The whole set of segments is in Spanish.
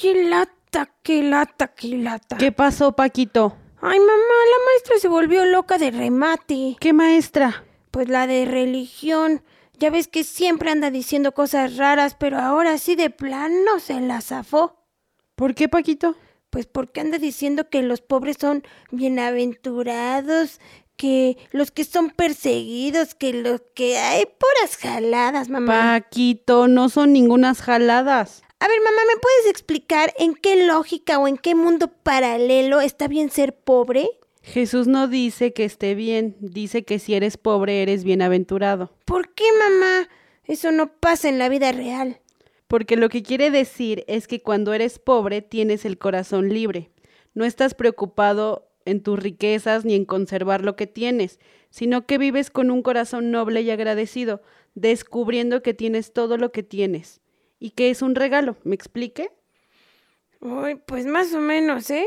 Qué lata, qué lata, qué lata. ¿Qué pasó, Paquito? Ay, mamá, la maestra se volvió loca de remate. ¿Qué maestra? Pues la de religión. Ya ves que siempre anda diciendo cosas raras, pero ahora sí de plano se la zafó. ¿Por qué, Paquito? Pues porque anda diciendo que los pobres son bienaventurados, que los que son perseguidos, que los que hay puras jaladas, mamá. Paquito, no son ningunas jaladas. A ver, mamá, ¿me puedes explicar en qué lógica o en qué mundo paralelo está bien ser pobre? Jesús no dice que esté bien, dice que si eres pobre eres bienaventurado. ¿Por qué, mamá? Eso no pasa en la vida real. Porque lo que quiere decir es que cuando eres pobre tienes el corazón libre. No estás preocupado en tus riquezas ni en conservar lo que tienes, sino que vives con un corazón noble y agradecido, descubriendo que tienes todo lo que tienes y que es un regalo. ¿Me explique? Ay, pues más o menos, ¿eh?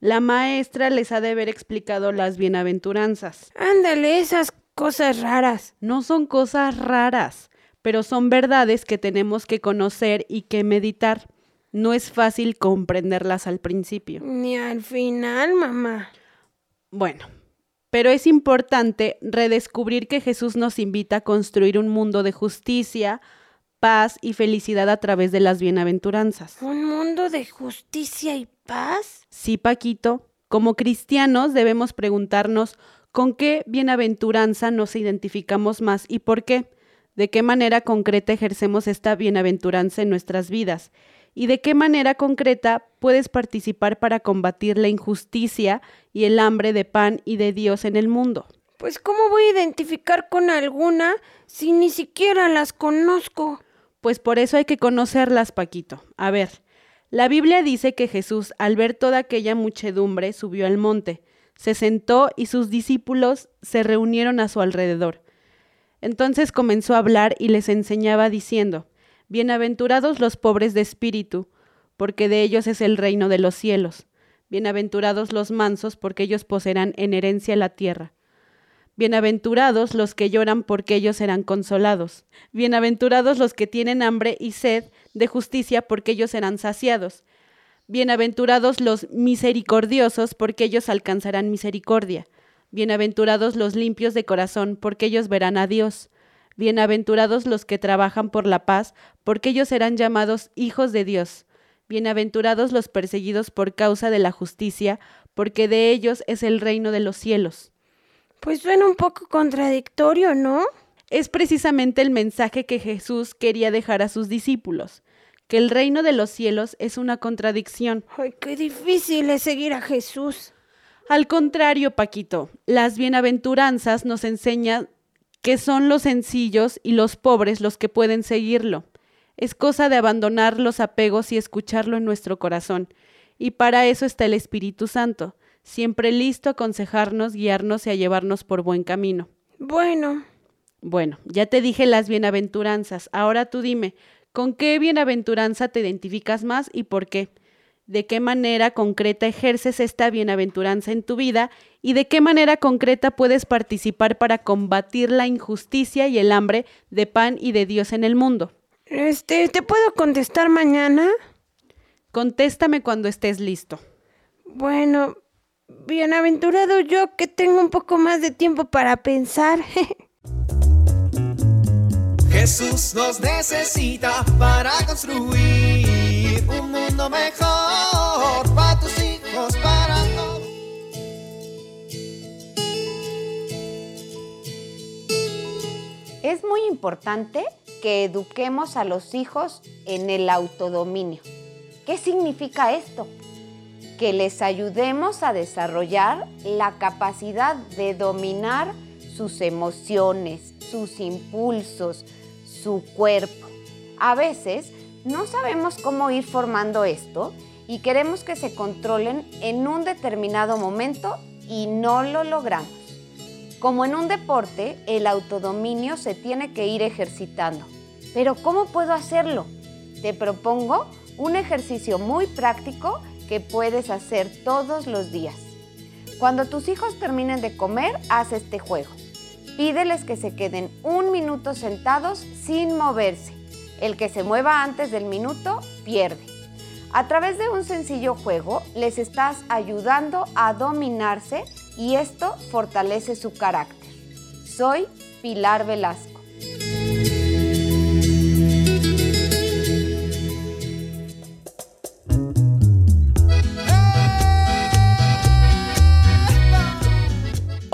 La maestra les ha de haber explicado las bienaventuranzas. Ándale, esas cosas raras. No son cosas raras, pero son verdades que tenemos que conocer y que meditar. No es fácil comprenderlas al principio. Ni al final, mamá. Bueno, pero es importante redescubrir que Jesús nos invita a construir un mundo de justicia, paz y felicidad a través de las bienaventuranzas. ¿Un mundo de justicia y paz? Sí, Paquito. Como cristianos debemos preguntarnos con qué bienaventuranza nos identificamos más y por qué, de qué manera concreta ejercemos esta bienaventuranza en nuestras vidas y de qué manera concreta puedes participar para combatir la injusticia y el hambre de pan y de Dios en el mundo. Pues ¿cómo voy a identificar con alguna si ni siquiera las conozco? Pues por eso hay que conocerlas, Paquito. A ver, la Biblia dice que Jesús, al ver toda aquella muchedumbre, subió al monte, se sentó y sus discípulos se reunieron a su alrededor. Entonces comenzó a hablar y les enseñaba diciendo, Bienaventurados los pobres de espíritu, porque de ellos es el reino de los cielos. Bienaventurados los mansos, porque ellos poseerán en herencia la tierra. Bienaventurados los que lloran, porque ellos serán consolados. Bienaventurados los que tienen hambre y sed de justicia, porque ellos serán saciados. Bienaventurados los misericordiosos, porque ellos alcanzarán misericordia. Bienaventurados los limpios de corazón, porque ellos verán a Dios. Bienaventurados los que trabajan por la paz, porque ellos serán llamados hijos de Dios. Bienaventurados los perseguidos por causa de la justicia, porque de ellos es el reino de los cielos. Pues suena un poco contradictorio, ¿no? Es precisamente el mensaje que Jesús quería dejar a sus discípulos, que el reino de los cielos es una contradicción. Ay, qué difícil es seguir a Jesús. Al contrario, Paquito, las bienaventuranzas nos enseñan que son los sencillos y los pobres los que pueden seguirlo. Es cosa de abandonar los apegos y escucharlo en nuestro corazón. Y para eso está el Espíritu Santo, siempre listo a aconsejarnos, guiarnos y a llevarnos por buen camino. Bueno. Bueno, ya te dije las bienaventuranzas. Ahora tú dime, ¿con qué bienaventuranza te identificas más y por qué? de qué manera concreta ejerces esta bienaventuranza en tu vida y de qué manera concreta puedes participar para combatir la injusticia y el hambre de pan y de Dios en el mundo. Este, ¿te puedo contestar mañana? Contéstame cuando estés listo. Bueno, Bienaventurado yo que tengo un poco más de tiempo para pensar. Jesús nos necesita para construir un mundo mejor para tus hijos, para todos. Es muy importante que eduquemos a los hijos en el autodominio. ¿Qué significa esto? Que les ayudemos a desarrollar la capacidad de dominar sus emociones, sus impulsos, su cuerpo. A veces no sabemos cómo ir formando esto y queremos que se controlen en un determinado momento y no lo logramos. Como en un deporte, el autodominio se tiene que ir ejercitando. Pero ¿cómo puedo hacerlo? Te propongo un ejercicio muy práctico que puedes hacer todos los días. Cuando tus hijos terminen de comer, haz este juego. Pídeles que se queden un minuto sentados sin moverse. El que se mueva antes del minuto pierde. A través de un sencillo juego les estás ayudando a dominarse y esto fortalece su carácter. Soy Pilar Velasco.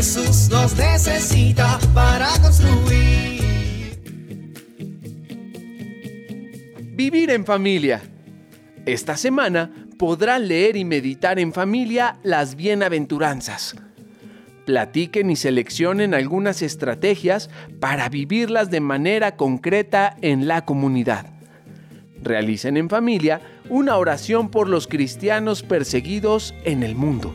Jesús nos necesita para construir. Vivir en familia. Esta semana podrá leer y meditar en familia las bienaventuranzas. Platiquen y seleccionen algunas estrategias para vivirlas de manera concreta en la comunidad. Realicen en familia una oración por los cristianos perseguidos en el mundo.